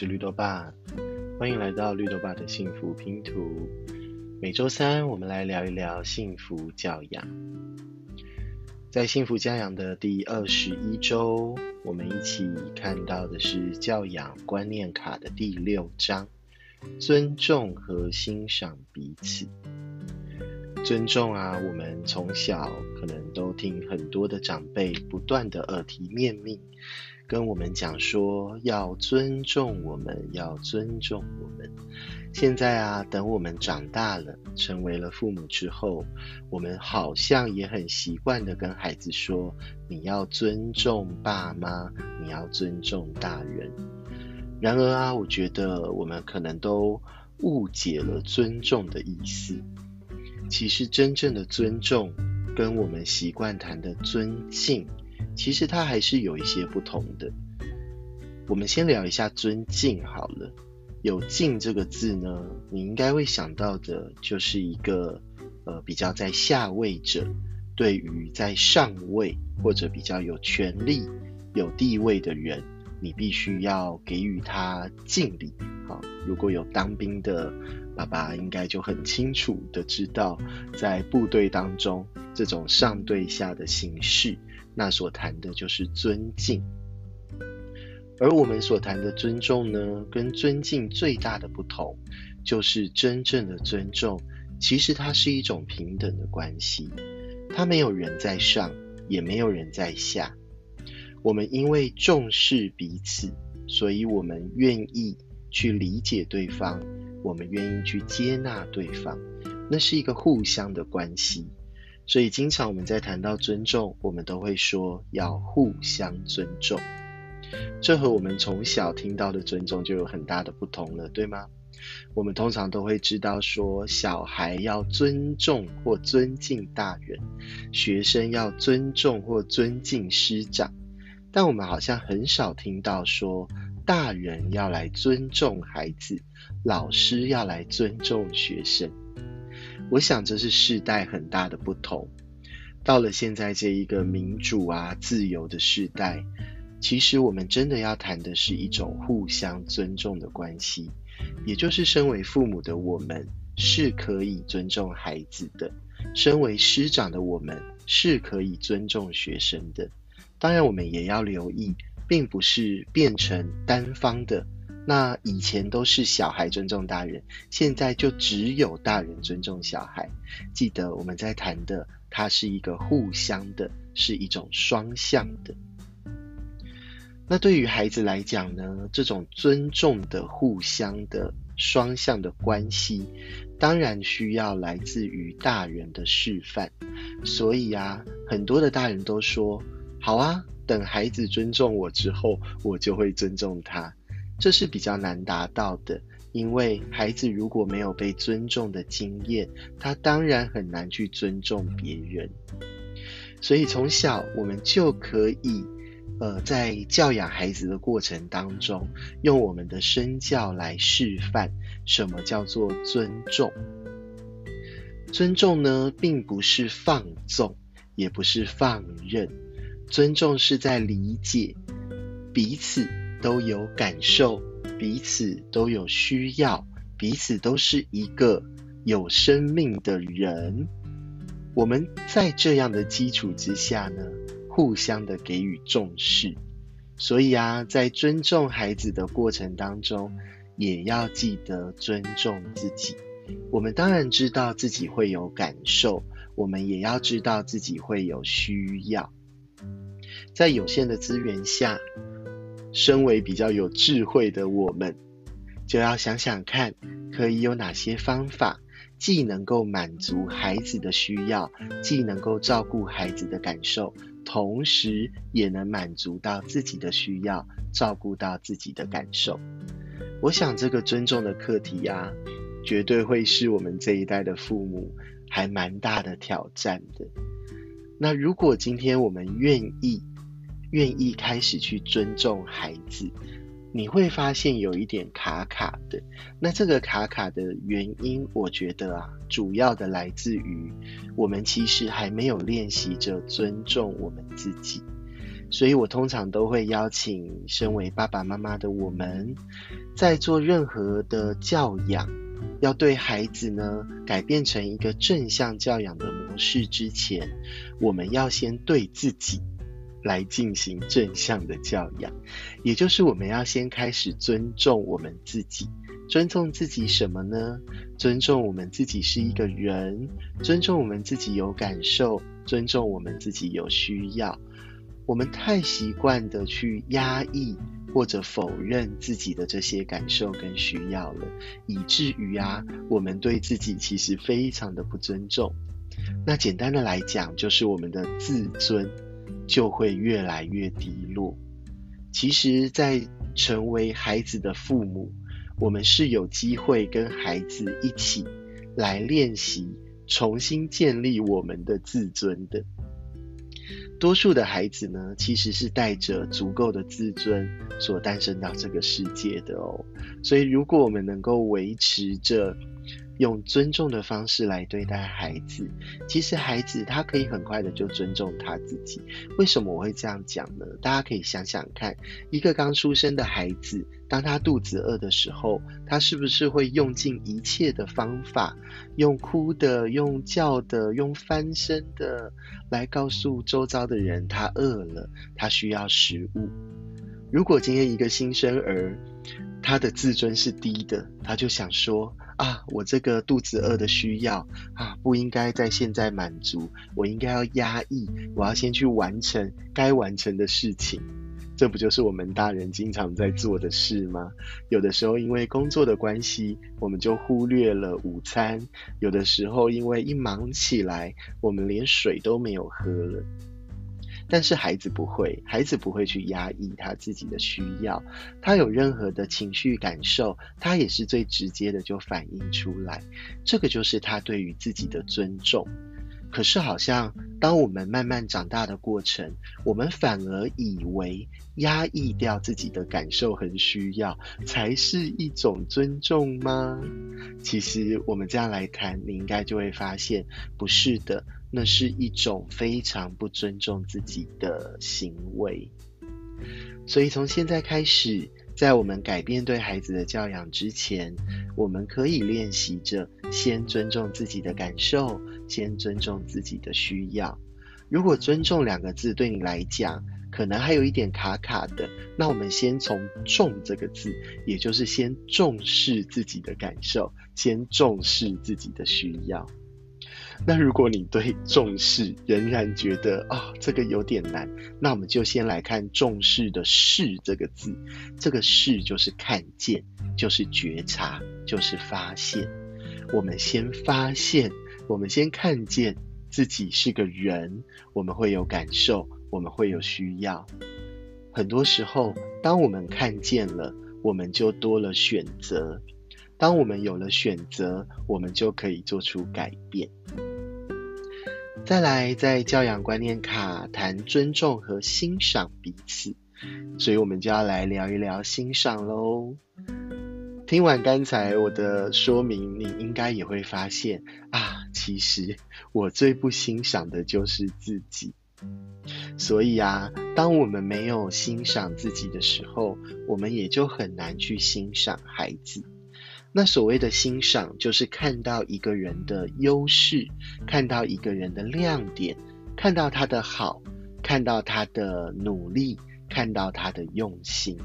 是绿豆爸，欢迎来到绿豆爸的幸福拼图。每周三，我们来聊一聊幸福教养。在幸福教养的第二十一周，我们一起看到的是教养观念卡的第六章：尊重和欣赏彼此。尊重啊，我们从小可能都听很多的长辈不断的耳提面命。跟我们讲说要尊重我们，要尊重我们。现在啊，等我们长大了，成为了父母之后，我们好像也很习惯的跟孩子说：你要尊重爸妈，你要尊重大人。然而啊，我觉得我们可能都误解了尊重的意思。其实真正的尊重，跟我们习惯谈的尊敬。其实它还是有一些不同的。我们先聊一下尊敬好了。有敬这个字呢，你应该会想到的就是一个呃比较在下位者，对于在上位或者比较有权力、有地位的人，你必须要给予他敬礼。好，如果有当兵的爸爸，应该就很清楚的知道，在部队当中这种上对下的形式。那所谈的就是尊敬，而我们所谈的尊重呢，跟尊敬最大的不同，就是真正的尊重，其实它是一种平等的关系，它没有人在上，也没有人在下。我们因为重视彼此，所以我们愿意去理解对方，我们愿意去接纳对方，那是一个互相的关系。所以，经常我们在谈到尊重，我们都会说要互相尊重。这和我们从小听到的尊重就有很大的不同了，对吗？我们通常都会知道说，小孩要尊重或尊敬大人，学生要尊重或尊敬师长，但我们好像很少听到说，大人要来尊重孩子，老师要来尊重学生。我想这是世代很大的不同。到了现在这一个民主啊、自由的时代，其实我们真的要谈的是一种互相尊重的关系。也就是身为父母的我们是可以尊重孩子的，身为师长的我们是可以尊重学生的。当然，我们也要留意，并不是变成单方的。那以前都是小孩尊重大人，现在就只有大人尊重小孩。记得我们在谈的，它是一个互相的，是一种双向的。那对于孩子来讲呢，这种尊重的、互相的、双向的关系，当然需要来自于大人的示范。所以啊，很多的大人都说：“好啊，等孩子尊重我之后，我就会尊重他。”这是比较难达到的，因为孩子如果没有被尊重的经验，他当然很难去尊重别人。所以从小我们就可以，呃，在教养孩子的过程当中，用我们的身教来示范什么叫做尊重。尊重呢，并不是放纵，也不是放任，尊重是在理解彼此。都有感受，彼此都有需要，彼此都是一个有生命的人。我们在这样的基础之下呢，互相的给予重视。所以啊，在尊重孩子的过程当中，也要记得尊重自己。我们当然知道自己会有感受，我们也要知道自己会有需要。在有限的资源下。身为比较有智慧的我们，就要想想看，可以有哪些方法，既能够满足孩子的需要，既能够照顾孩子的感受，同时也能满足到自己的需要，照顾到自己的感受。我想这个尊重的课题呀，绝对会是我们这一代的父母还蛮大的挑战的。那如果今天我们愿意，愿意开始去尊重孩子，你会发现有一点卡卡的。那这个卡卡的原因，我觉得啊，主要的来自于我们其实还没有练习着尊重我们自己。所以我通常都会邀请身为爸爸妈妈的我们，在做任何的教养，要对孩子呢改变成一个正向教养的模式之前，我们要先对自己来进行正向的教养，也就是我们要先开始尊重我们自己。尊重自己什么呢？尊重我们自己是一个人，尊重我们自己有感受，尊重我们自己有需要。我们太习惯的去压抑或者否认自己的这些感受跟需要了，以至于啊，我们对自己其实非常的不尊重。那简单的来讲，就是我们的自尊就会越来越低落。其实，在成为孩子的父母。我们是有机会跟孩子一起来练习重新建立我们的自尊的。多数的孩子呢，其实是带着足够的自尊所诞生到这个世界的哦。所以，如果我们能够维持着。用尊重的方式来对待孩子，其实孩子他可以很快的就尊重他自己。为什么我会这样讲呢？大家可以想想看，一个刚出生的孩子，当他肚子饿的时候，他是不是会用尽一切的方法，用哭的、用叫的、用翻身的，来告诉周遭的人他饿了，他需要食物？如果今天一个新生儿，他的自尊是低的，他就想说。啊，我这个肚子饿的需要啊，不应该在现在满足，我应该要压抑，我要先去完成该完成的事情。这不就是我们大人经常在做的事吗？有的时候因为工作的关系，我们就忽略了午餐；有的时候因为一忙起来，我们连水都没有喝了。但是孩子不会，孩子不会去压抑他自己的需要，他有任何的情绪感受，他也是最直接的就反映出来，这个就是他对于自己的尊重。可是好像当我们慢慢长大的过程，我们反而以为压抑掉自己的感受和需要才是一种尊重吗？其实我们这样来谈，你应该就会发现不是的。那是一种非常不尊重自己的行为，所以从现在开始，在我们改变对孩子的教养之前，我们可以练习着先尊重自己的感受，先尊重自己的需要。如果“尊重”两个字对你来讲可能还有一点卡卡的，那我们先从“重”这个字，也就是先重视自己的感受，先重视自己的需要。那如果你对重视仍然觉得啊这个有点难，那我们就先来看重视的“视”这个字，这个“视”就是看见，就是觉察，就是发现。我们先发现，我们先看见自己是个人，我们会有感受，我们会有需要。很多时候，当我们看见了，我们就多了选择。当我们有了选择，我们就可以做出改变。再来，在教养观念卡谈尊重和欣赏彼此，所以我们就要来聊一聊欣赏喽。听完刚才我的说明，你应该也会发现啊，其实我最不欣赏的就是自己。所以啊，当我们没有欣赏自己的时候，我们也就很难去欣赏孩子。那所谓的欣赏，就是看到一个人的优势，看到一个人的亮点，看到他的好，看到他的努力，看到他的用心。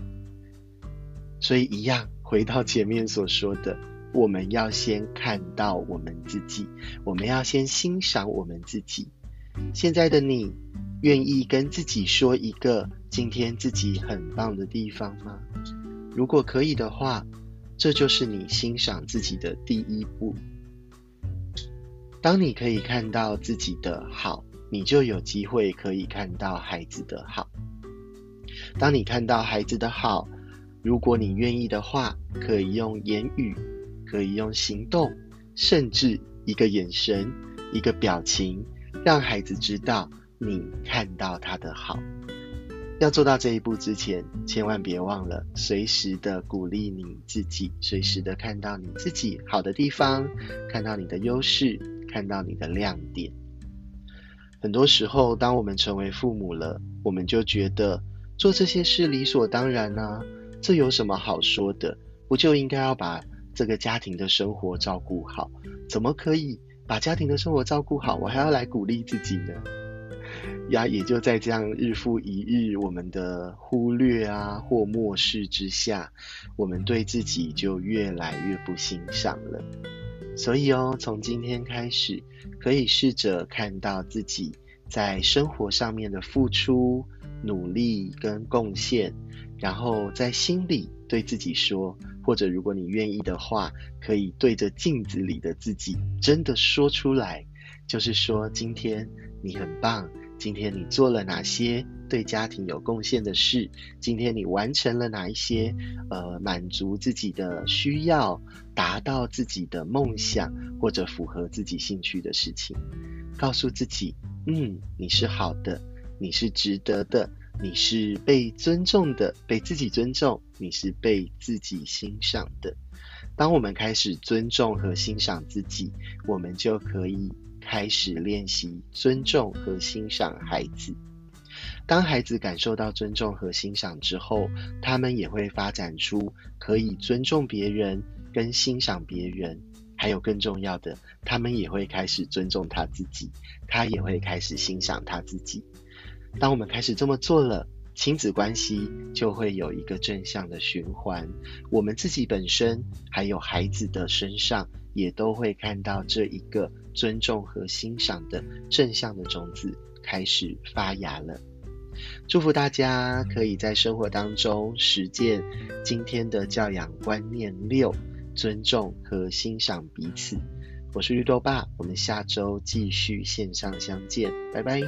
所以，一样回到前面所说的，我们要先看到我们自己，我们要先欣赏我们自己。现在的你，愿意跟自己说一个今天自己很棒的地方吗？如果可以的话。这就是你欣赏自己的第一步。当你可以看到自己的好，你就有机会可以看到孩子的好。当你看到孩子的好，如果你愿意的话，可以用言语，可以用行动，甚至一个眼神、一个表情，让孩子知道你看到他的好。要做到这一步之前，千万别忘了随时的鼓励你自己，随时的看到你自己好的地方，看到你的优势，看到你的亮点。很多时候，当我们成为父母了，我们就觉得做这些事理所当然啊，这有什么好说的？不就应该要把这个家庭的生活照顾好？怎么可以把家庭的生活照顾好，我还要来鼓励自己呢？呀，也就在这样日复一日我们的忽略啊或漠视之下，我们对自己就越来越不欣赏了。所以哦，从今天开始，可以试着看到自己在生活上面的付出、努力跟贡献，然后在心里对自己说，或者如果你愿意的话，可以对着镜子里的自己真的说出来，就是说今天你很棒。今天你做了哪些对家庭有贡献的事？今天你完成了哪一些呃满足自己的需要、达到自己的梦想或者符合自己兴趣的事情？告诉自己，嗯，你是好的，你是值得的，你是被尊重的，被自己尊重，你是被自己欣赏的。当我们开始尊重和欣赏自己，我们就可以。开始练习尊重和欣赏孩子。当孩子感受到尊重和欣赏之后，他们也会发展出可以尊重别人跟欣赏别人。还有更重要的，他们也会开始尊重他自己，他也会开始欣赏他自己。当我们开始这么做了，亲子关系就会有一个正向的循环。我们自己本身还有孩子的身上。也都会看到这一个尊重和欣赏的正向的种子开始发芽了。祝福大家可以在生活当中实践今天的教养观念六：尊重和欣赏彼此。我是绿豆爸，我们下周继续线上相见，拜拜。